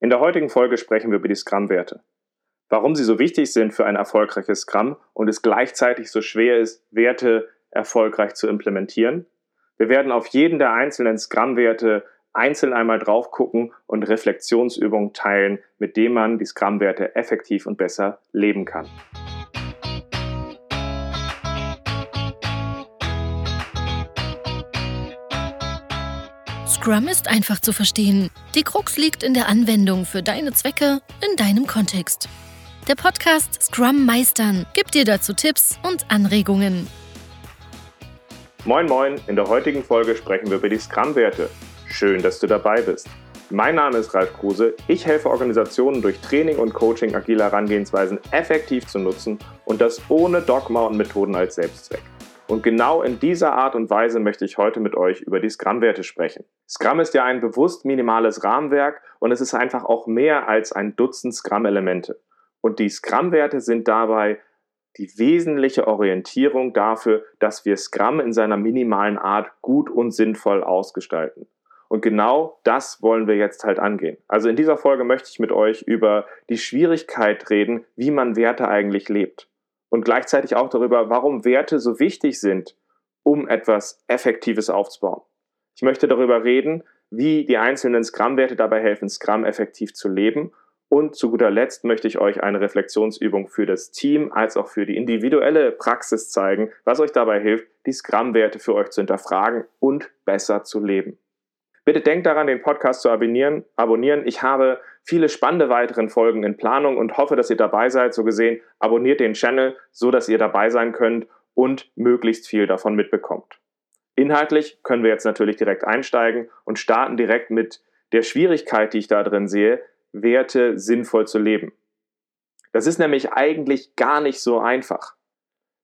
In der heutigen Folge sprechen wir über die Scrum-Werte. Warum sie so wichtig sind für ein erfolgreiches Scrum und es gleichzeitig so schwer ist, Werte erfolgreich zu implementieren. Wir werden auf jeden der einzelnen Scrum-Werte einzeln einmal drauf gucken und Reflexionsübungen teilen, mit denen man die Scrum-Werte effektiv und besser leben kann. Scrum ist einfach zu verstehen. Die Krux liegt in der Anwendung für deine Zwecke in deinem Kontext. Der Podcast Scrum Meistern gibt dir dazu Tipps und Anregungen. Moin Moin, in der heutigen Folge sprechen wir über die Scrum-Werte. Schön, dass du dabei bist. Mein Name ist Ralf Kruse. Ich helfe Organisationen durch Training und Coaching agile Herangehensweisen effektiv zu nutzen und das ohne Dogma und Methoden als Selbstzweck. Und genau in dieser Art und Weise möchte ich heute mit euch über die Scrum-Werte sprechen. Scrum ist ja ein bewusst minimales Rahmenwerk und es ist einfach auch mehr als ein Dutzend Scrum-Elemente. Und die Scrum-Werte sind dabei die wesentliche Orientierung dafür, dass wir Scrum in seiner minimalen Art gut und sinnvoll ausgestalten. Und genau das wollen wir jetzt halt angehen. Also in dieser Folge möchte ich mit euch über die Schwierigkeit reden, wie man Werte eigentlich lebt und gleichzeitig auch darüber, warum Werte so wichtig sind, um etwas Effektives aufzubauen. Ich möchte darüber reden, wie die einzelnen Scrum-Werte dabei helfen, Scrum effektiv zu leben. Und zu guter Letzt möchte ich euch eine Reflexionsübung für das Team als auch für die individuelle Praxis zeigen, was euch dabei hilft, die Scrum-Werte für euch zu hinterfragen und besser zu leben. Bitte denkt daran, den Podcast zu abonnieren. abonnieren. Ich habe viele spannende weiteren Folgen in Planung und hoffe, dass ihr dabei seid. So gesehen, abonniert den Channel, so dass ihr dabei sein könnt und möglichst viel davon mitbekommt. Inhaltlich können wir jetzt natürlich direkt einsteigen und starten direkt mit der Schwierigkeit, die ich da drin sehe, Werte sinnvoll zu leben. Das ist nämlich eigentlich gar nicht so einfach.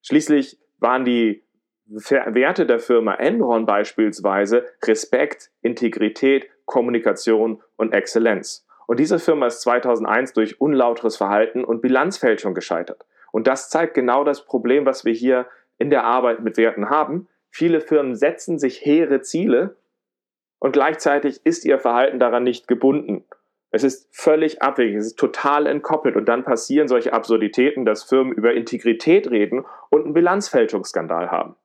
Schließlich waren die Werte der Firma Enron beispielsweise Respekt, Integrität, Kommunikation und Exzellenz. Und diese Firma ist 2001 durch unlauteres Verhalten und Bilanzfälschung gescheitert. Und das zeigt genau das Problem, was wir hier in der Arbeit mit Werten haben. Viele Firmen setzen sich hehre Ziele und gleichzeitig ist ihr Verhalten daran nicht gebunden. Es ist völlig abwegig, es ist total entkoppelt und dann passieren solche Absurditäten, dass Firmen über Integrität reden und einen Bilanzfälschungsskandal haben.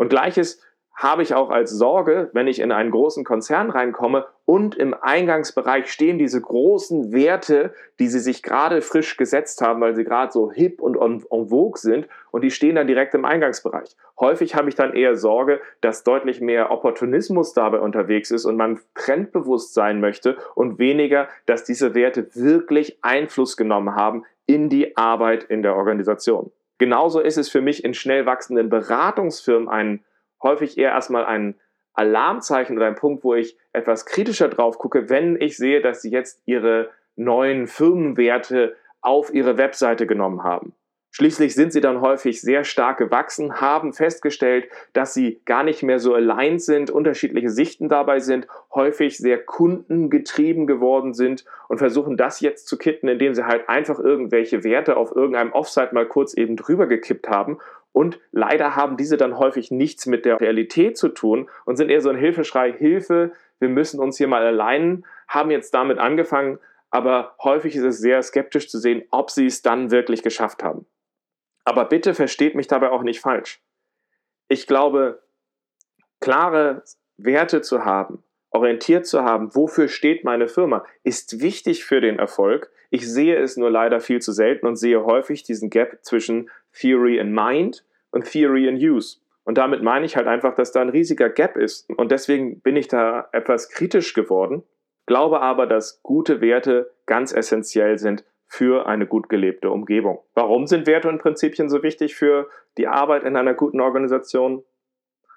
Und gleiches habe ich auch als Sorge, wenn ich in einen großen Konzern reinkomme und im Eingangsbereich stehen diese großen Werte, die sie sich gerade frisch gesetzt haben, weil sie gerade so hip und en, vogue sind und die stehen dann direkt im Eingangsbereich. Häufig habe ich dann eher Sorge, dass deutlich mehr Opportunismus dabei unterwegs ist und man trendbewusst sein möchte und weniger, dass diese Werte wirklich Einfluss genommen haben in die Arbeit in der Organisation. Genauso ist es für mich in schnell wachsenden Beratungsfirmen ein häufig eher erstmal ein Alarmzeichen oder ein Punkt, wo ich etwas kritischer drauf gucke, wenn ich sehe, dass sie jetzt ihre neuen Firmenwerte auf ihre Webseite genommen haben. Schließlich sind sie dann häufig sehr stark gewachsen, haben festgestellt, dass sie gar nicht mehr so aligned sind, unterschiedliche Sichten dabei sind, häufig sehr kundengetrieben geworden sind und versuchen das jetzt zu kitten, indem sie halt einfach irgendwelche Werte auf irgendeinem Offsite mal kurz eben drüber gekippt haben. Und leider haben diese dann häufig nichts mit der Realität zu tun und sind eher so ein Hilfeschrei, Hilfe, wir müssen uns hier mal allein, haben jetzt damit angefangen, aber häufig ist es sehr skeptisch zu sehen, ob sie es dann wirklich geschafft haben. Aber bitte versteht mich dabei auch nicht falsch. Ich glaube, klare Werte zu haben, orientiert zu haben, wofür steht meine Firma, ist wichtig für den Erfolg. Ich sehe es nur leider viel zu selten und sehe häufig diesen Gap zwischen Theory in Mind und Theory in Use. Und damit meine ich halt einfach, dass da ein riesiger Gap ist. Und deswegen bin ich da etwas kritisch geworden, glaube aber, dass gute Werte ganz essentiell sind für eine gut gelebte Umgebung. Warum sind Werte und Prinzipien so wichtig für die Arbeit in einer guten Organisation?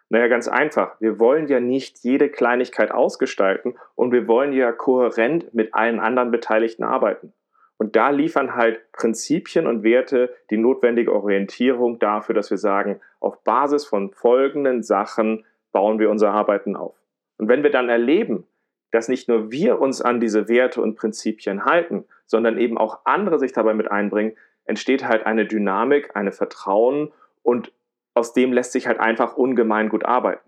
Naja, ganz einfach. Wir wollen ja nicht jede Kleinigkeit ausgestalten und wir wollen ja kohärent mit allen anderen Beteiligten arbeiten. Und da liefern halt Prinzipien und Werte die notwendige Orientierung dafür, dass wir sagen, auf Basis von folgenden Sachen bauen wir unser Arbeiten auf. Und wenn wir dann erleben, dass nicht nur wir uns an diese Werte und Prinzipien halten, sondern eben auch andere sich dabei mit einbringen, entsteht halt eine Dynamik, eine Vertrauen und aus dem lässt sich halt einfach ungemein gut arbeiten.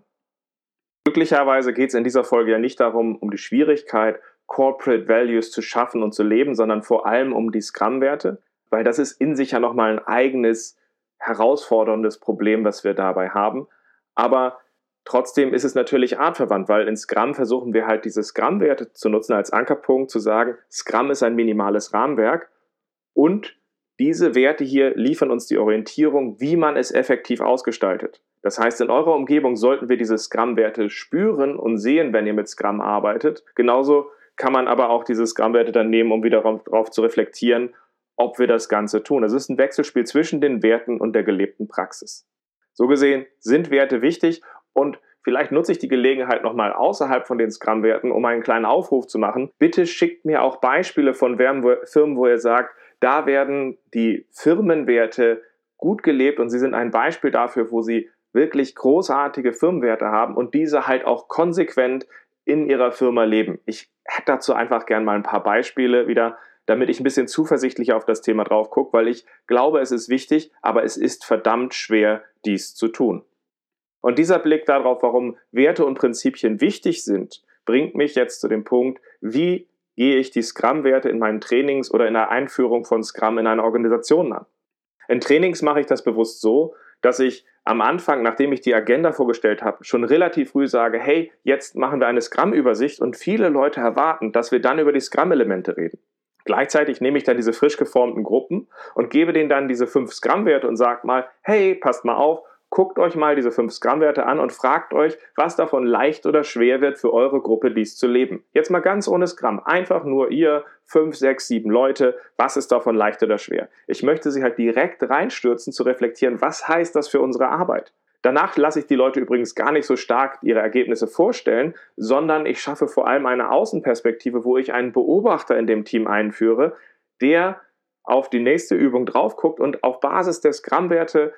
Glücklicherweise geht es in dieser Folge ja nicht darum, um die Schwierigkeit, Corporate Values zu schaffen und zu leben, sondern vor allem um die Scrum-Werte, weil das ist in sich ja nochmal ein eigenes herausforderndes Problem, was wir dabei haben. Aber trotzdem ist es natürlich artverwandt, weil in Scrum versuchen wir halt diese Scrum-Werte zu nutzen als Ankerpunkt, zu sagen, Scrum ist ein minimales Rahmenwerk und diese Werte hier liefern uns die Orientierung, wie man es effektiv ausgestaltet. Das heißt, in eurer Umgebung sollten wir diese Scrum-Werte spüren und sehen, wenn ihr mit Scrum arbeitet. Genauso kann man aber auch diese Scrum-Werte dann nehmen, um wieder darauf zu reflektieren, ob wir das Ganze tun. Es ist ein Wechselspiel zwischen den Werten und der gelebten Praxis. So gesehen sind Werte wichtig und vielleicht nutze ich die Gelegenheit nochmal außerhalb von den Scrum-Werten, um einen kleinen Aufruf zu machen. Bitte schickt mir auch Beispiele von Firmen, wo ihr sagt, da werden die Firmenwerte gut gelebt und sie sind ein Beispiel dafür, wo sie wirklich großartige Firmenwerte haben und diese halt auch konsequent in ihrer Firma leben. Ich hätte dazu einfach gern mal ein paar Beispiele wieder, damit ich ein bisschen zuversichtlicher auf das Thema drauf gucke, weil ich glaube, es ist wichtig, aber es ist verdammt schwer, dies zu tun. Und dieser Blick darauf, warum Werte und Prinzipien wichtig sind, bringt mich jetzt zu dem Punkt, wie gehe ich die Scrum-Werte in meinen Trainings oder in der Einführung von Scrum in einer Organisation an. In Trainings mache ich das bewusst so, dass ich am Anfang, nachdem ich die Agenda vorgestellt habe, schon relativ früh sage, hey, jetzt machen wir eine Scrum-Übersicht und viele Leute erwarten, dass wir dann über die Scrum-Elemente reden. Gleichzeitig nehme ich dann diese frisch geformten Gruppen und gebe denen dann diese fünf Scrum-Werte und sage mal, hey, passt mal auf, guckt euch mal diese fünf Scrum-Werte an und fragt euch, was davon leicht oder schwer wird für eure Gruppe, dies zu leben. Jetzt mal ganz ohne Scrum. Einfach nur ihr, fünf, sechs, sieben Leute. Was ist davon leicht oder schwer? Ich möchte sie halt direkt reinstürzen, zu reflektieren, was heißt das für unsere Arbeit? Danach lasse ich die Leute übrigens gar nicht so stark ihre Ergebnisse vorstellen, sondern ich schaffe vor allem eine Außenperspektive, wo ich einen Beobachter in dem Team einführe, der auf die nächste Übung drauf guckt und auf Basis der Scrum-Werte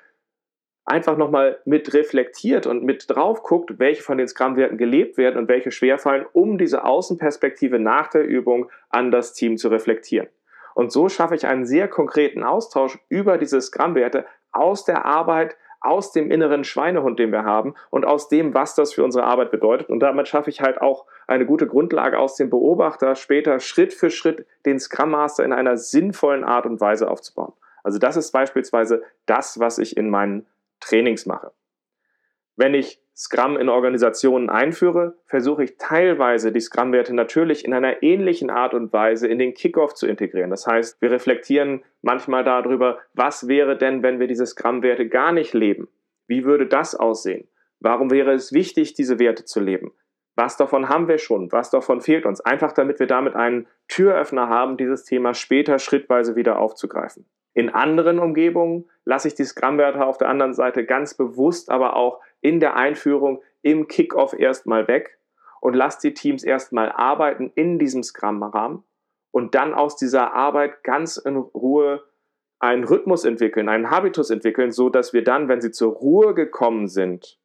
einfach nochmal mit reflektiert und mit drauf guckt, welche von den Scrum-Werten gelebt werden und welche schwerfallen, um diese Außenperspektive nach der Übung an das Team zu reflektieren. Und so schaffe ich einen sehr konkreten Austausch über diese Scrum-Werte aus der Arbeit, aus dem inneren Schweinehund, den wir haben und aus dem, was das für unsere Arbeit bedeutet. Und damit schaffe ich halt auch eine gute Grundlage aus dem Beobachter, später Schritt für Schritt den Scrum Master in einer sinnvollen Art und Weise aufzubauen. Also das ist beispielsweise das, was ich in meinen Trainings mache. Wenn ich Scrum in Organisationen einführe, versuche ich teilweise die Scrum-Werte natürlich in einer ähnlichen Art und Weise in den Kickoff zu integrieren. Das heißt, wir reflektieren manchmal darüber, was wäre denn, wenn wir diese Scrum-Werte gar nicht leben? Wie würde das aussehen? Warum wäre es wichtig, diese Werte zu leben? Was davon haben wir schon? Was davon fehlt uns? Einfach damit wir damit einen Türöffner haben, dieses Thema später schrittweise wieder aufzugreifen. In anderen Umgebungen lasse ich die Scrum-Werte auf der anderen Seite ganz bewusst, aber auch in der Einführung im Kickoff erstmal weg und lasse die Teams erstmal arbeiten in diesem Scrum-Rahmen und dann aus dieser Arbeit ganz in Ruhe einen Rhythmus entwickeln, einen Habitus entwickeln, so dass wir dann, wenn sie zur Ruhe gekommen sind,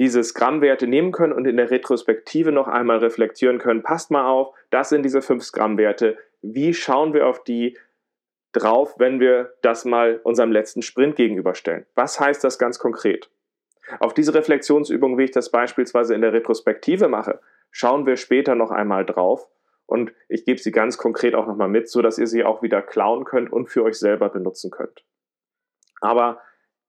diese Scrum-Werte nehmen können und in der Retrospektive noch einmal reflektieren können. Passt mal auf, das sind diese fünf Scrum-Werte. Wie schauen wir auf die? Drauf, wenn wir das mal unserem letzten Sprint gegenüberstellen. Was heißt das ganz konkret? Auf diese Reflexionsübung, wie ich das beispielsweise in der Retrospektive mache, schauen wir später noch einmal drauf und ich gebe sie ganz konkret auch nochmal mit, sodass ihr sie auch wieder klauen könnt und für euch selber benutzen könnt. Aber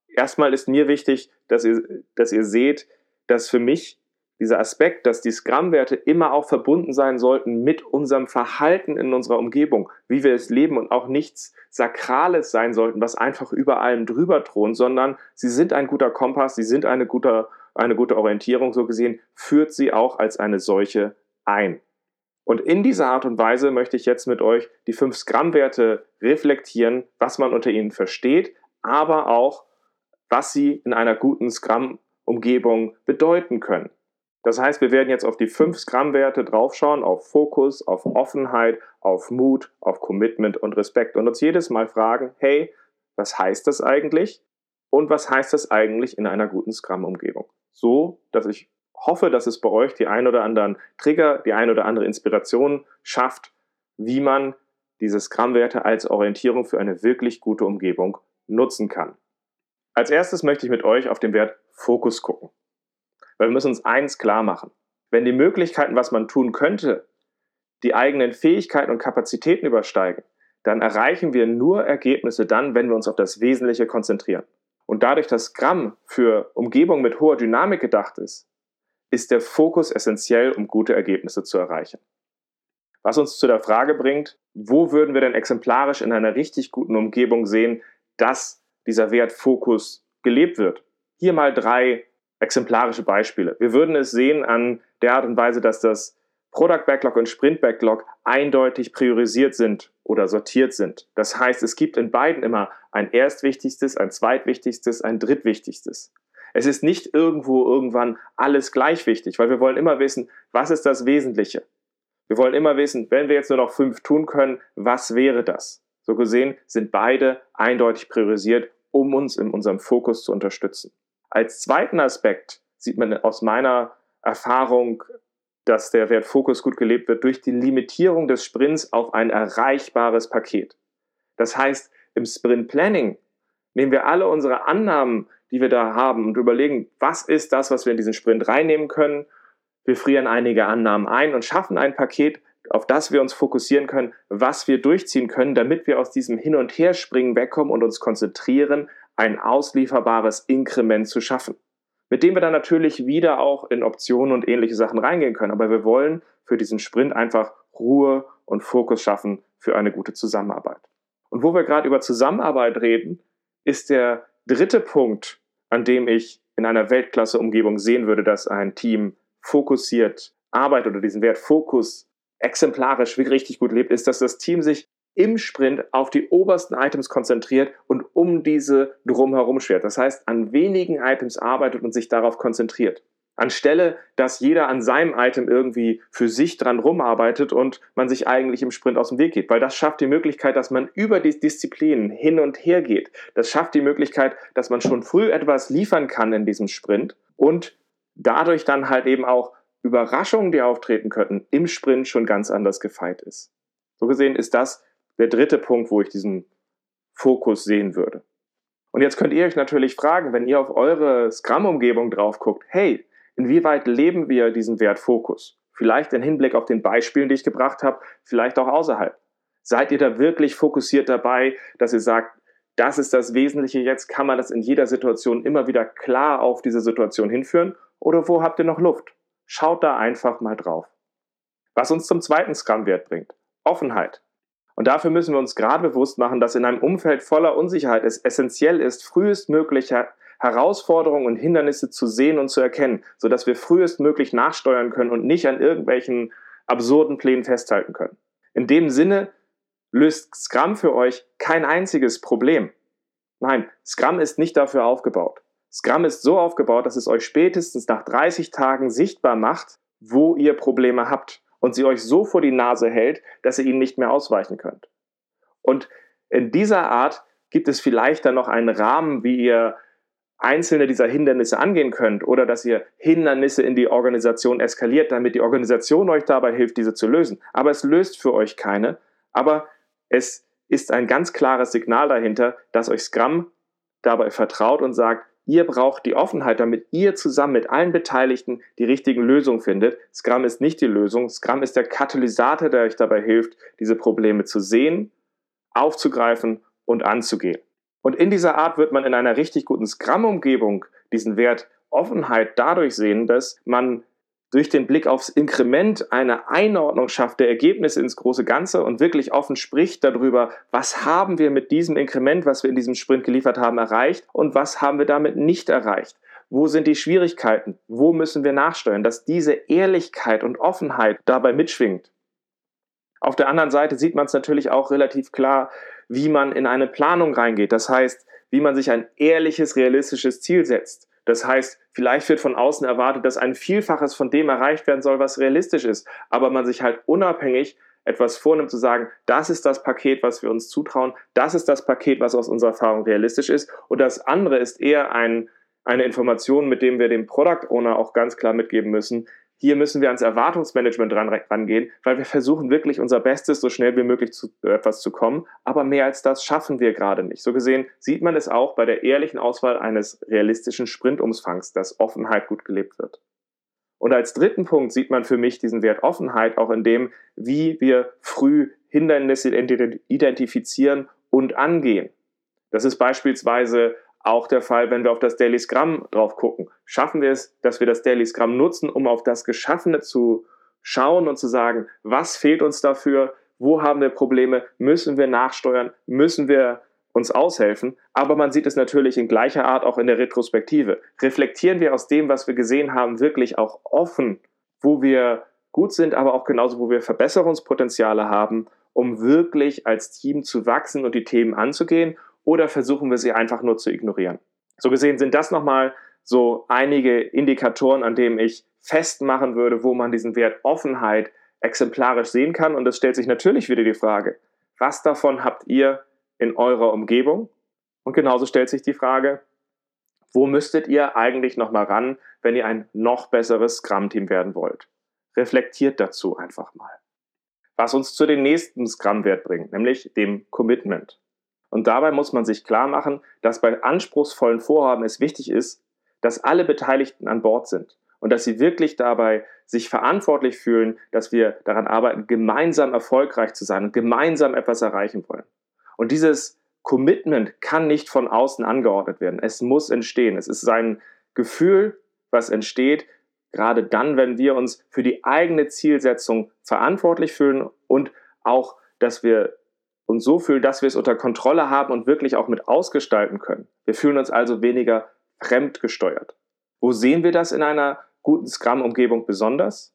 erstmal ist mir wichtig, dass ihr, dass ihr seht, dass für mich dieser Aspekt, dass die Scrum-Werte immer auch verbunden sein sollten mit unserem Verhalten in unserer Umgebung, wie wir es leben und auch nichts Sakrales sein sollten, was einfach über allem drüber thront, sondern sie sind ein guter Kompass, sie sind eine gute, eine gute Orientierung, so gesehen, führt sie auch als eine solche ein. Und in dieser Art und Weise möchte ich jetzt mit euch die fünf Scrum-Werte reflektieren, was man unter ihnen versteht, aber auch, was sie in einer guten Scrum-Umgebung bedeuten können. Das heißt, wir werden jetzt auf die fünf Scrum-Werte draufschauen, auf Fokus, auf Offenheit, auf Mut, auf Commitment und Respekt und uns jedes Mal fragen, hey, was heißt das eigentlich? Und was heißt das eigentlich in einer guten Scrum-Umgebung? So, dass ich hoffe, dass es bei euch die ein oder anderen Trigger, die ein oder andere Inspiration schafft, wie man diese Scrum-Werte als Orientierung für eine wirklich gute Umgebung nutzen kann. Als erstes möchte ich mit euch auf den Wert Fokus gucken. Weil wir müssen uns eins klar machen. Wenn die Möglichkeiten, was man tun könnte, die eigenen Fähigkeiten und Kapazitäten übersteigen, dann erreichen wir nur Ergebnisse dann, wenn wir uns auf das Wesentliche konzentrieren. Und dadurch, dass Scrum für Umgebung mit hoher Dynamik gedacht ist, ist der Fokus essentiell, um gute Ergebnisse zu erreichen. Was uns zu der Frage bringt, wo würden wir denn exemplarisch in einer richtig guten Umgebung sehen, dass dieser Wert Fokus gelebt wird? Hier mal drei exemplarische Beispiele. Wir würden es sehen an der Art und Weise, dass das Product Backlog und Sprint Backlog eindeutig priorisiert sind oder sortiert sind. Das heißt, es gibt in beiden immer ein erstwichtigstes, ein zweitwichtigstes, ein drittwichtigstes. Es ist nicht irgendwo irgendwann alles gleich wichtig, weil wir wollen immer wissen, was ist das Wesentliche. Wir wollen immer wissen, wenn wir jetzt nur noch fünf tun können, was wäre das? So gesehen sind beide eindeutig priorisiert, um uns in unserem Fokus zu unterstützen. Als zweiten Aspekt sieht man aus meiner Erfahrung dass der Wert Fokus gut gelebt wird durch die Limitierung des Sprints auf ein erreichbares Paket. Das heißt, im Sprint Planning nehmen wir alle unsere Annahmen, die wir da haben und überlegen, was ist das, was wir in diesen Sprint reinnehmen können. Wir frieren einige Annahmen ein und schaffen ein Paket, auf das wir uns fokussieren können, was wir durchziehen können, damit wir aus diesem Hin- und Herspringen wegkommen und uns konzentrieren, ein auslieferbares Inkrement zu schaffen mit dem wir dann natürlich wieder auch in Optionen und ähnliche Sachen reingehen können. Aber wir wollen für diesen Sprint einfach Ruhe und Fokus schaffen für eine gute Zusammenarbeit. Und wo wir gerade über Zusammenarbeit reden, ist der dritte Punkt, an dem ich in einer Weltklasse-Umgebung sehen würde, dass ein Team fokussiert arbeitet oder diesen Wert Fokus exemplarisch richtig gut lebt, ist, dass das Team sich im Sprint auf die obersten Items konzentriert und um diese drumherum schert. Das heißt, an wenigen Items arbeitet und sich darauf konzentriert. Anstelle, dass jeder an seinem Item irgendwie für sich dran rumarbeitet und man sich eigentlich im Sprint aus dem Weg geht. Weil das schafft die Möglichkeit, dass man über die Disziplinen hin und her geht. Das schafft die Möglichkeit, dass man schon früh etwas liefern kann in diesem Sprint und dadurch dann halt eben auch Überraschungen, die auftreten könnten, im Sprint schon ganz anders gefeit ist. So gesehen ist das der dritte Punkt, wo ich diesen Fokus sehen würde. Und jetzt könnt ihr euch natürlich fragen, wenn ihr auf eure Scrum-Umgebung drauf guckt, hey, inwieweit leben wir diesen Wert Fokus? Vielleicht im Hinblick auf den Beispielen, die ich gebracht habe, vielleicht auch außerhalb. Seid ihr da wirklich fokussiert dabei, dass ihr sagt, das ist das Wesentliche jetzt, kann man das in jeder Situation immer wieder klar auf diese Situation hinführen? Oder wo habt ihr noch Luft? Schaut da einfach mal drauf. Was uns zum zweiten Scrum-Wert bringt. Offenheit. Und dafür müssen wir uns gerade bewusst machen, dass in einem Umfeld voller Unsicherheit es essentiell ist, frühestmöglich Herausforderungen und Hindernisse zu sehen und zu erkennen, sodass wir frühestmöglich nachsteuern können und nicht an irgendwelchen absurden Plänen festhalten können. In dem Sinne löst Scrum für euch kein einziges Problem. Nein, Scrum ist nicht dafür aufgebaut. Scrum ist so aufgebaut, dass es euch spätestens nach 30 Tagen sichtbar macht, wo ihr Probleme habt und sie euch so vor die Nase hält, dass ihr ihnen nicht mehr ausweichen könnt. Und in dieser Art gibt es vielleicht dann noch einen Rahmen, wie ihr einzelne dieser Hindernisse angehen könnt oder dass ihr Hindernisse in die Organisation eskaliert, damit die Organisation euch dabei hilft, diese zu lösen. Aber es löst für euch keine. Aber es ist ein ganz klares Signal dahinter, dass euch Scrum dabei vertraut und sagt, Ihr braucht die Offenheit, damit ihr zusammen mit allen Beteiligten die richtigen Lösungen findet. Scrum ist nicht die Lösung. Scrum ist der Katalysator, der euch dabei hilft, diese Probleme zu sehen, aufzugreifen und anzugehen. Und in dieser Art wird man in einer richtig guten Scrum-Umgebung diesen Wert Offenheit dadurch sehen, dass man durch den Blick aufs Inkrement eine Einordnung schafft der Ergebnisse ins große Ganze und wirklich offen spricht darüber, was haben wir mit diesem Inkrement, was wir in diesem Sprint geliefert haben, erreicht und was haben wir damit nicht erreicht. Wo sind die Schwierigkeiten? Wo müssen wir nachsteuern? Dass diese Ehrlichkeit und Offenheit dabei mitschwingt. Auf der anderen Seite sieht man es natürlich auch relativ klar, wie man in eine Planung reingeht. Das heißt, wie man sich ein ehrliches, realistisches Ziel setzt. Das heißt, vielleicht wird von außen erwartet, dass ein Vielfaches von dem erreicht werden soll, was realistisch ist, aber man sich halt unabhängig etwas vornimmt zu sagen, das ist das Paket, was wir uns zutrauen, das ist das Paket, was aus unserer Erfahrung realistisch ist. Und das andere ist eher ein, eine Information, mit dem wir dem Product Owner auch ganz klar mitgeben müssen, hier müssen wir ans Erwartungsmanagement dran, rangehen, weil wir versuchen wirklich unser Bestes, so schnell wie möglich zu äh, etwas zu kommen. Aber mehr als das schaffen wir gerade nicht. So gesehen sieht man es auch bei der ehrlichen Auswahl eines realistischen Sprintumfangs, dass Offenheit gut gelebt wird. Und als dritten Punkt sieht man für mich diesen Wert Offenheit auch in dem, wie wir früh Hindernisse identifizieren und angehen. Das ist beispielsweise auch der Fall, wenn wir auf das Daily Scrum drauf gucken. Schaffen wir es, dass wir das Daily Scrum nutzen, um auf das Geschaffene zu schauen und zu sagen, was fehlt uns dafür, wo haben wir Probleme, müssen wir nachsteuern, müssen wir uns aushelfen, aber man sieht es natürlich in gleicher Art auch in der Retrospektive. Reflektieren wir aus dem, was wir gesehen haben, wirklich auch offen, wo wir gut sind, aber auch genauso, wo wir Verbesserungspotenziale haben, um wirklich als Team zu wachsen und die Themen anzugehen, oder versuchen wir sie einfach nur zu ignorieren. So gesehen sind das nochmal so einige Indikatoren, an denen ich festmachen würde, wo man diesen Wert Offenheit exemplarisch sehen kann. Und es stellt sich natürlich wieder die Frage, was davon habt ihr in eurer Umgebung? Und genauso stellt sich die Frage, wo müsstet ihr eigentlich nochmal ran, wenn ihr ein noch besseres Scrum-Team werden wollt? Reflektiert dazu einfach mal. Was uns zu dem nächsten Scrum-Wert bringt, nämlich dem Commitment. Und dabei muss man sich klar machen, dass bei anspruchsvollen Vorhaben es wichtig ist, dass alle Beteiligten an Bord sind und dass sie wirklich dabei sich verantwortlich fühlen, dass wir daran arbeiten, gemeinsam erfolgreich zu sein und gemeinsam etwas erreichen wollen. Und dieses Commitment kann nicht von außen angeordnet werden. Es muss entstehen. Es ist ein Gefühl, was entsteht, gerade dann, wenn wir uns für die eigene Zielsetzung verantwortlich fühlen und auch, dass wir uns so fühlen, dass wir es unter Kontrolle haben und wirklich auch mit ausgestalten können. Wir fühlen uns also weniger fremdgesteuert. Wo sehen wir das in einer guten Scrum-Umgebung besonders?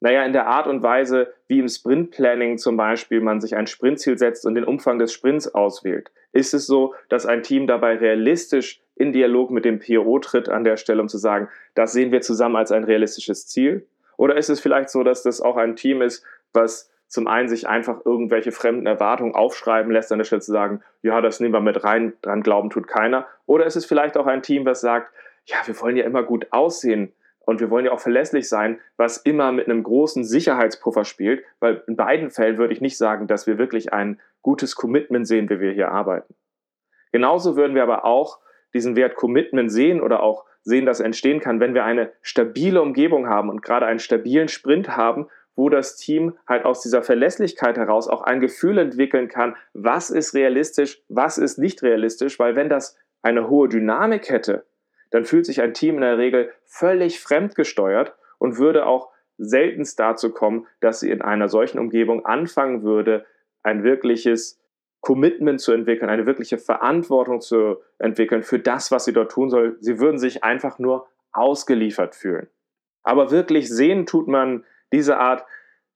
Naja, in der Art und Weise, wie im Sprint-Planning zum Beispiel man sich ein Sprintziel setzt und den Umfang des Sprints auswählt. Ist es so, dass ein Team dabei realistisch in Dialog mit dem PO tritt an der Stelle, um zu sagen, das sehen wir zusammen als ein realistisches Ziel? Oder ist es vielleicht so, dass das auch ein Team ist, was zum einen sich einfach irgendwelche fremden Erwartungen aufschreiben lässt, an der Stelle zu sagen, ja, das nehmen wir mit rein, dran glauben tut keiner. Oder ist es vielleicht auch ein Team, was sagt, ja, wir wollen ja immer gut aussehen und wir wollen ja auch verlässlich sein, was immer mit einem großen Sicherheitspuffer spielt, weil in beiden Fällen würde ich nicht sagen, dass wir wirklich ein gutes Commitment sehen, wie wir hier arbeiten. Genauso würden wir aber auch diesen Wert Commitment sehen oder auch sehen, dass entstehen kann, wenn wir eine stabile Umgebung haben und gerade einen stabilen Sprint haben, wo das Team halt aus dieser Verlässlichkeit heraus auch ein Gefühl entwickeln kann, was ist realistisch, was ist nicht realistisch, weil wenn das eine hohe Dynamik hätte, dann fühlt sich ein Team in der Regel völlig fremdgesteuert und würde auch seltenst dazu kommen, dass sie in einer solchen Umgebung anfangen würde, ein wirkliches Commitment zu entwickeln, eine wirkliche Verantwortung zu entwickeln für das, was sie dort tun soll. Sie würden sich einfach nur ausgeliefert fühlen. Aber wirklich sehen tut man diese Art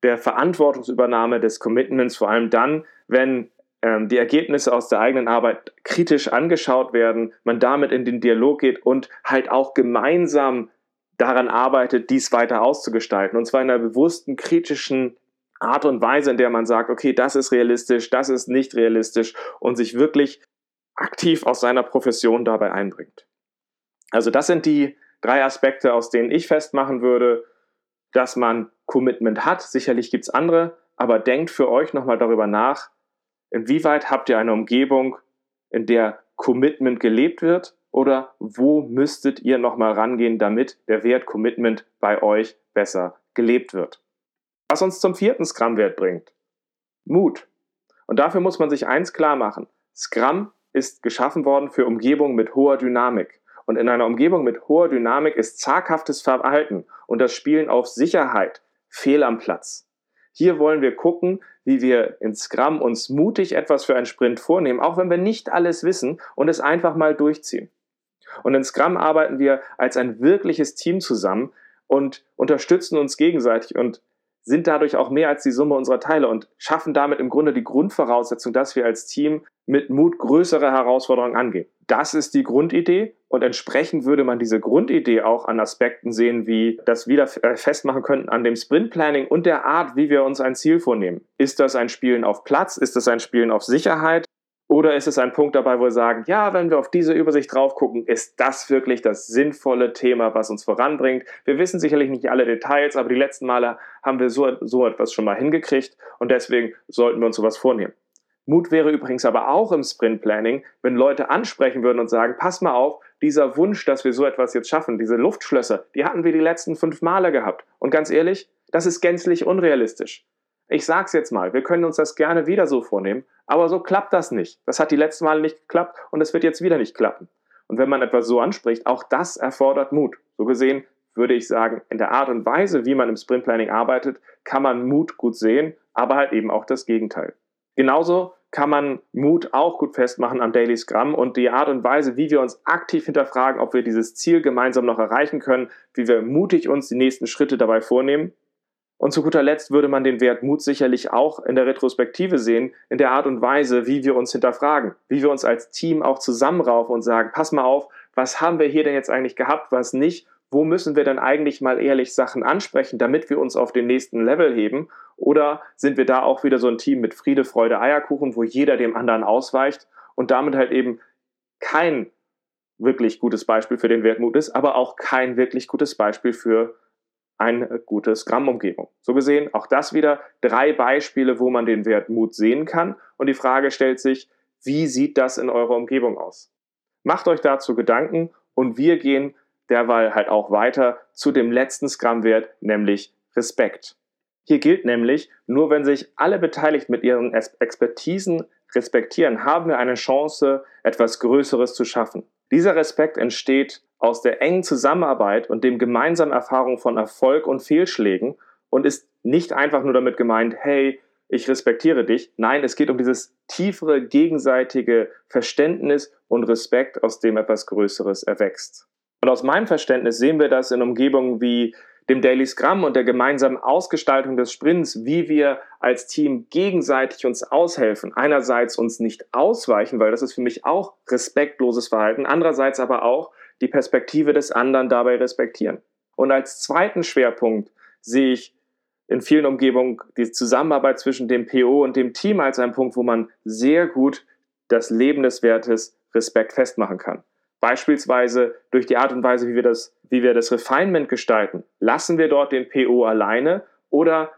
der Verantwortungsübernahme des Commitments vor allem dann, wenn ähm, die Ergebnisse aus der eigenen Arbeit kritisch angeschaut werden, man damit in den Dialog geht und halt auch gemeinsam daran arbeitet, dies weiter auszugestalten. Und zwar in einer bewussten, kritischen Art und Weise, in der man sagt, okay, das ist realistisch, das ist nicht realistisch und sich wirklich aktiv aus seiner Profession dabei einbringt. Also das sind die drei Aspekte, aus denen ich festmachen würde, dass man Commitment hat. Sicherlich gibt es andere, aber denkt für euch nochmal darüber nach, Inwieweit habt ihr eine Umgebung, in der Commitment gelebt wird? Oder wo müsstet ihr nochmal rangehen, damit der Wert Commitment bei euch besser gelebt wird? Was uns zum vierten Scrum-Wert bringt. Mut. Und dafür muss man sich eins klar machen. Scrum ist geschaffen worden für Umgebungen mit hoher Dynamik. Und in einer Umgebung mit hoher Dynamik ist zaghaftes Verhalten und das Spielen auf Sicherheit fehl am Platz. Hier wollen wir gucken, wie wir in Scrum uns mutig etwas für einen Sprint vornehmen, auch wenn wir nicht alles wissen und es einfach mal durchziehen. Und in Scrum arbeiten wir als ein wirkliches Team zusammen und unterstützen uns gegenseitig und sind dadurch auch mehr als die Summe unserer Teile und schaffen damit im Grunde die Grundvoraussetzung, dass wir als Team mit Mut größere Herausforderungen angehen. Das ist die Grundidee und entsprechend würde man diese Grundidee auch an Aspekten sehen, wie das wieder äh, festmachen könnten an dem Sprint Planning und der Art, wie wir uns ein Ziel vornehmen. Ist das ein Spielen auf Platz? Ist das ein Spielen auf Sicherheit? Oder ist es ein Punkt dabei, wo wir sagen, ja, wenn wir auf diese Übersicht drauf gucken, ist das wirklich das sinnvolle Thema, was uns voranbringt? Wir wissen sicherlich nicht alle Details, aber die letzten Male haben wir so, so etwas schon mal hingekriegt und deswegen sollten wir uns sowas vornehmen. Mut wäre übrigens aber auch im Sprint Planning, wenn Leute ansprechen würden und sagen, pass mal auf, dieser Wunsch, dass wir so etwas jetzt schaffen, diese Luftschlösser, die hatten wir die letzten fünf Male gehabt. Und ganz ehrlich, das ist gänzlich unrealistisch. Ich sag's jetzt mal, wir können uns das gerne wieder so vornehmen, aber so klappt das nicht. Das hat die letzten Male nicht geklappt und es wird jetzt wieder nicht klappen. Und wenn man etwas so anspricht, auch das erfordert Mut. So gesehen würde ich sagen, in der Art und Weise, wie man im Sprint Planning arbeitet, kann man Mut gut sehen, aber halt eben auch das Gegenteil. Genauso kann man Mut auch gut festmachen am Daily Scrum und die Art und Weise, wie wir uns aktiv hinterfragen, ob wir dieses Ziel gemeinsam noch erreichen können, wie wir mutig uns die nächsten Schritte dabei vornehmen. Und zu guter Letzt würde man den Wert Mut sicherlich auch in der Retrospektive sehen, in der Art und Weise, wie wir uns hinterfragen, wie wir uns als Team auch zusammenraufen und sagen, pass mal auf, was haben wir hier denn jetzt eigentlich gehabt, was nicht wo müssen wir denn eigentlich mal ehrlich Sachen ansprechen, damit wir uns auf den nächsten Level heben? Oder sind wir da auch wieder so ein Team mit Friede, Freude, Eierkuchen, wo jeder dem anderen ausweicht und damit halt eben kein wirklich gutes Beispiel für den Wertmut ist, aber auch kein wirklich gutes Beispiel für eine gute Scrum-Umgebung. So gesehen, auch das wieder drei Beispiele, wo man den Wertmut sehen kann. Und die Frage stellt sich, wie sieht das in eurer Umgebung aus? Macht euch dazu Gedanken und wir gehen derweil halt auch weiter zu dem letzten Scrum-Wert, nämlich Respekt. Hier gilt nämlich, nur wenn sich alle beteiligt mit ihren Expertisen respektieren, haben wir eine Chance, etwas Größeres zu schaffen. Dieser Respekt entsteht aus der engen Zusammenarbeit und dem gemeinsamen Erfahrung von Erfolg und Fehlschlägen und ist nicht einfach nur damit gemeint, hey, ich respektiere dich. Nein, es geht um dieses tiefere gegenseitige Verständnis und Respekt, aus dem etwas Größeres erwächst. Und aus meinem Verständnis sehen wir das in Umgebungen wie dem Daily Scrum und der gemeinsamen Ausgestaltung des Sprints, wie wir als Team gegenseitig uns aushelfen. Einerseits uns nicht ausweichen, weil das ist für mich auch respektloses Verhalten, andererseits aber auch die Perspektive des anderen dabei respektieren. Und als zweiten Schwerpunkt sehe ich in vielen Umgebungen die Zusammenarbeit zwischen dem PO und dem Team als einen Punkt, wo man sehr gut das Leben des Wertes Respekt festmachen kann. Beispielsweise durch die Art und Weise, wie wir das, wie wir das Refinement gestalten. Lassen wir dort den PO alleine oder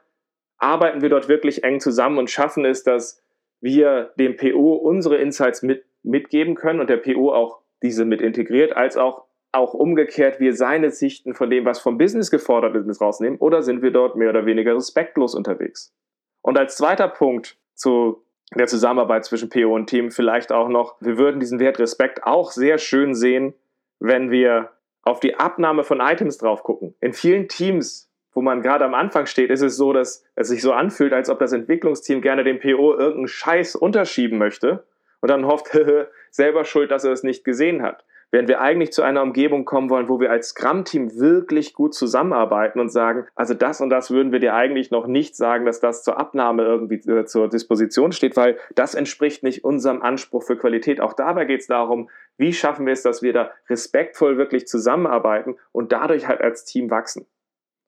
arbeiten wir dort wirklich eng zusammen und schaffen es, dass wir dem PO unsere Insights mit, mitgeben können und der PO auch diese mit integriert, als auch, auch umgekehrt wir seine Sichten von dem, was vom Business gefordert ist, rausnehmen oder sind wir dort mehr oder weniger respektlos unterwegs? Und als zweiter Punkt zu der Zusammenarbeit zwischen PO und Team vielleicht auch noch, wir würden diesen Wert Respekt auch sehr schön sehen, wenn wir auf die Abnahme von Items drauf gucken. In vielen Teams, wo man gerade am Anfang steht, ist es so, dass es sich so anfühlt, als ob das Entwicklungsteam gerne dem PO irgendeinen Scheiß unterschieben möchte und dann hofft, selber schuld, dass er es nicht gesehen hat während wir eigentlich zu einer Umgebung kommen wollen, wo wir als Scrum-Team wirklich gut zusammenarbeiten und sagen, also das und das würden wir dir eigentlich noch nicht sagen, dass das zur Abnahme irgendwie äh, zur Disposition steht, weil das entspricht nicht unserem Anspruch für Qualität. Auch dabei geht es darum, wie schaffen wir es, dass wir da respektvoll wirklich zusammenarbeiten und dadurch halt als Team wachsen.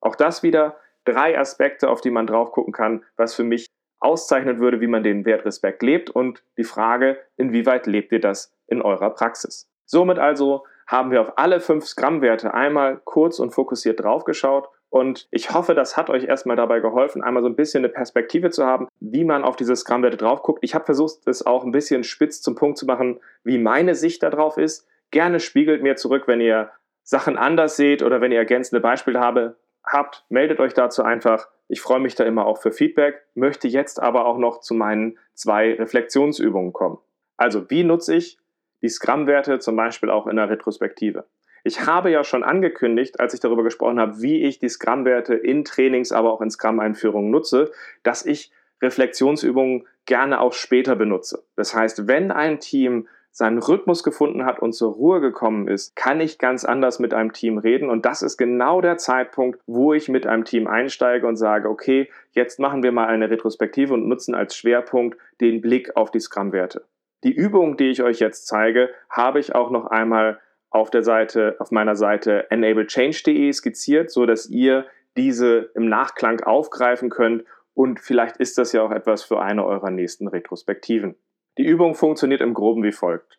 Auch das wieder drei Aspekte, auf die man drauf gucken kann, was für mich auszeichnen würde, wie man den Wert Respekt lebt und die Frage, inwieweit lebt ihr das in eurer Praxis. Somit also haben wir auf alle fünf Scrum-Werte einmal kurz und fokussiert draufgeschaut. Und ich hoffe, das hat euch erstmal dabei geholfen, einmal so ein bisschen eine Perspektive zu haben, wie man auf diese Scrum-Werte drauf guckt. Ich habe versucht, es auch ein bisschen spitz zum Punkt zu machen, wie meine Sicht darauf ist. Gerne spiegelt mir zurück, wenn ihr Sachen anders seht oder wenn ihr ergänzende Beispiele habe, habt, meldet euch dazu einfach. Ich freue mich da immer auch für Feedback, möchte jetzt aber auch noch zu meinen zwei Reflexionsübungen kommen. Also, wie nutze ich die Scrum-Werte zum Beispiel auch in der Retrospektive. Ich habe ja schon angekündigt, als ich darüber gesprochen habe, wie ich die Scrum-Werte in Trainings, aber auch in Scrum-Einführungen nutze, dass ich Reflexionsübungen gerne auch später benutze. Das heißt, wenn ein Team seinen Rhythmus gefunden hat und zur Ruhe gekommen ist, kann ich ganz anders mit einem Team reden. Und das ist genau der Zeitpunkt, wo ich mit einem Team einsteige und sage, okay, jetzt machen wir mal eine Retrospektive und nutzen als Schwerpunkt den Blick auf die Scrum-Werte. Die Übung, die ich euch jetzt zeige, habe ich auch noch einmal auf der Seite, auf meiner Seite enablechange.de skizziert, so dass ihr diese im Nachklang aufgreifen könnt und vielleicht ist das ja auch etwas für eine eurer nächsten Retrospektiven. Die Übung funktioniert im Groben wie folgt.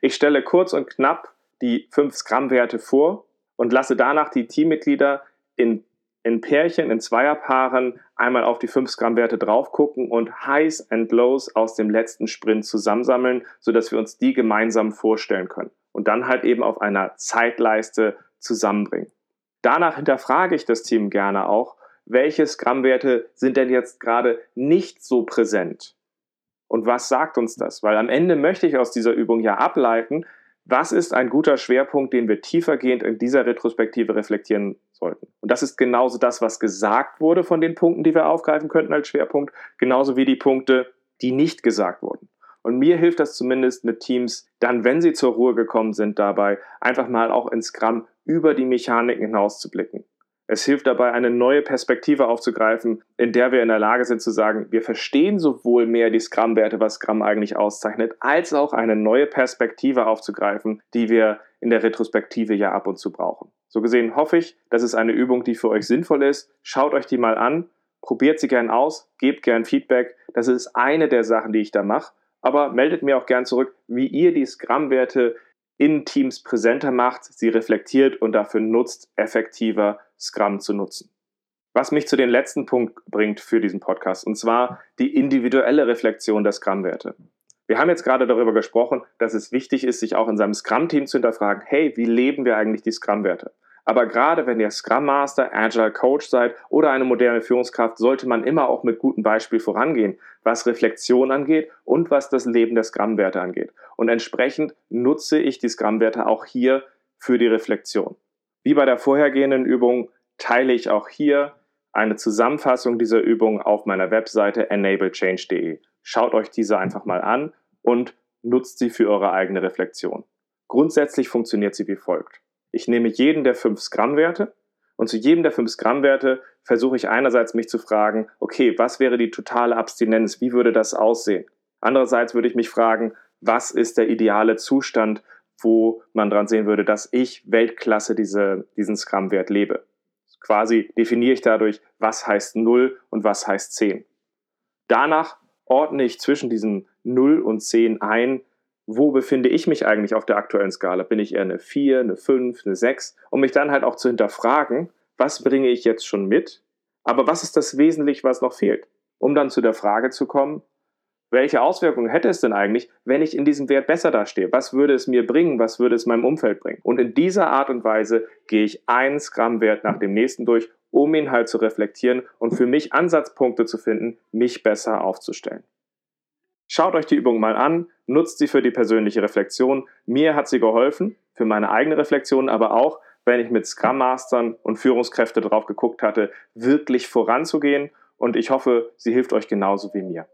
Ich stelle kurz und knapp die 5 Scrum-Werte vor und lasse danach die Teammitglieder in in Pärchen, in Zweierpaaren einmal auf die 5 Gramm Werte drauf gucken und Highs and Lows aus dem letzten Sprint zusammensammeln, sodass wir uns die gemeinsam vorstellen können. und dann halt eben auf einer Zeitleiste zusammenbringen. Danach hinterfrage ich das Team gerne auch, welche Scrum-Werte sind denn jetzt gerade nicht so präsent? Und was sagt uns das? Weil am Ende möchte ich aus dieser Übung ja ableiten, was ist ein guter Schwerpunkt, den wir tiefergehend in dieser Retrospektive reflektieren sollten. Und das ist genauso das, was gesagt wurde von den Punkten, die wir aufgreifen könnten als Schwerpunkt, genauso wie die Punkte, die nicht gesagt wurden. Und mir hilft das zumindest mit Teams, dann, wenn sie zur Ruhe gekommen sind, dabei einfach mal auch ins Scrum über die Mechaniken hinaus zu blicken. Es hilft dabei, eine neue Perspektive aufzugreifen, in der wir in der Lage sind zu sagen, wir verstehen sowohl mehr die Scrum-Werte, was Scrum eigentlich auszeichnet, als auch eine neue Perspektive aufzugreifen, die wir in der Retrospektive ja ab und zu brauchen. So gesehen hoffe ich, das ist eine Übung, die für euch sinnvoll ist. Schaut euch die mal an, probiert sie gern aus, gebt gern Feedback. Das ist eine der Sachen, die ich da mache. Aber meldet mir auch gern zurück, wie ihr die Scrum-Werte in Teams präsenter macht, sie reflektiert und dafür nutzt, effektiver Scrum zu nutzen. Was mich zu dem letzten Punkt bringt für diesen Podcast, und zwar die individuelle Reflexion der Scrum-Werte. Wir haben jetzt gerade darüber gesprochen, dass es wichtig ist, sich auch in seinem Scrum-Team zu hinterfragen, hey, wie leben wir eigentlich die Scrum-Werte? Aber gerade wenn ihr Scrum Master, Agile Coach seid oder eine moderne Führungskraft, sollte man immer auch mit gutem Beispiel vorangehen, was Reflexion angeht und was das Leben der Scrum-Werte angeht. Und entsprechend nutze ich die Scrum-Werte auch hier für die Reflexion. Wie bei der vorhergehenden Übung teile ich auch hier eine Zusammenfassung dieser Übung auf meiner Webseite enablechange.de. Schaut euch diese einfach mal an und nutzt sie für eure eigene Reflexion. Grundsätzlich funktioniert sie wie folgt. Ich nehme jeden der fünf Scrum-Werte und zu jedem der fünf Scrum-Werte versuche ich einerseits mich zu fragen, okay, was wäre die totale Abstinenz? Wie würde das aussehen? Andererseits würde ich mich fragen, was ist der ideale Zustand, wo man dran sehen würde, dass ich Weltklasse diese, diesen Scrum-Wert lebe? Quasi definiere ich dadurch, was heißt 0 und was heißt 10. Danach ordne ich zwischen diesen 0 und 10 ein, wo befinde ich mich eigentlich auf der aktuellen Skala? Bin ich eher eine 4, eine 5, eine 6? Um mich dann halt auch zu hinterfragen, was bringe ich jetzt schon mit? Aber was ist das Wesentliche, was noch fehlt? Um dann zu der Frage zu kommen, welche Auswirkungen hätte es denn eigentlich, wenn ich in diesem Wert besser dastehe? Was würde es mir bringen? Was würde es meinem Umfeld bringen? Und in dieser Art und Weise gehe ich einen Scrum-Wert nach dem nächsten durch, um ihn halt zu reflektieren und für mich Ansatzpunkte zu finden, mich besser aufzustellen. Schaut euch die Übung mal an, nutzt sie für die persönliche Reflexion. Mir hat sie geholfen, für meine eigene Reflexion, aber auch, wenn ich mit Scrum Mastern und Führungskräfte drauf geguckt hatte, wirklich voranzugehen. Und ich hoffe, sie hilft euch genauso wie mir.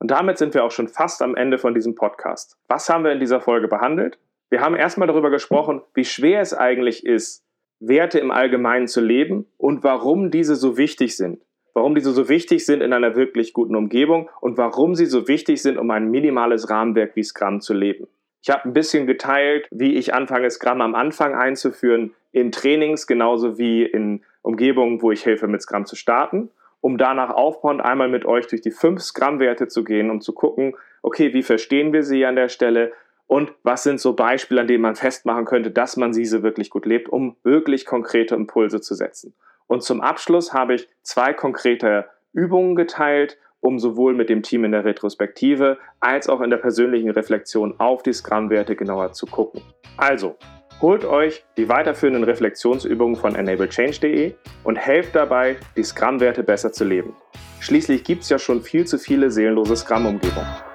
Und damit sind wir auch schon fast am Ende von diesem Podcast. Was haben wir in dieser Folge behandelt? Wir haben erstmal darüber gesprochen, wie schwer es eigentlich ist, Werte im Allgemeinen zu leben und warum diese so wichtig sind warum diese so wichtig sind in einer wirklich guten Umgebung und warum sie so wichtig sind, um ein minimales Rahmenwerk wie Scrum zu leben. Ich habe ein bisschen geteilt, wie ich anfange, Scrum am Anfang einzuführen, in Trainings genauso wie in Umgebungen, wo ich helfe, mit Scrum zu starten, um danach aufbauend einmal mit euch durch die fünf Scrum-Werte zu gehen, um zu gucken, okay, wie verstehen wir sie an der Stelle und was sind so Beispiele, an denen man festmachen könnte, dass man diese wirklich gut lebt, um wirklich konkrete Impulse zu setzen. Und zum Abschluss habe ich zwei konkrete Übungen geteilt, um sowohl mit dem Team in der Retrospektive als auch in der persönlichen Reflexion auf die Scrum-Werte genauer zu gucken. Also, holt euch die weiterführenden Reflexionsübungen von enablechange.de und helft dabei, die Scrum-Werte besser zu leben. Schließlich gibt es ja schon viel zu viele seelenlose Scrum-Umgebungen.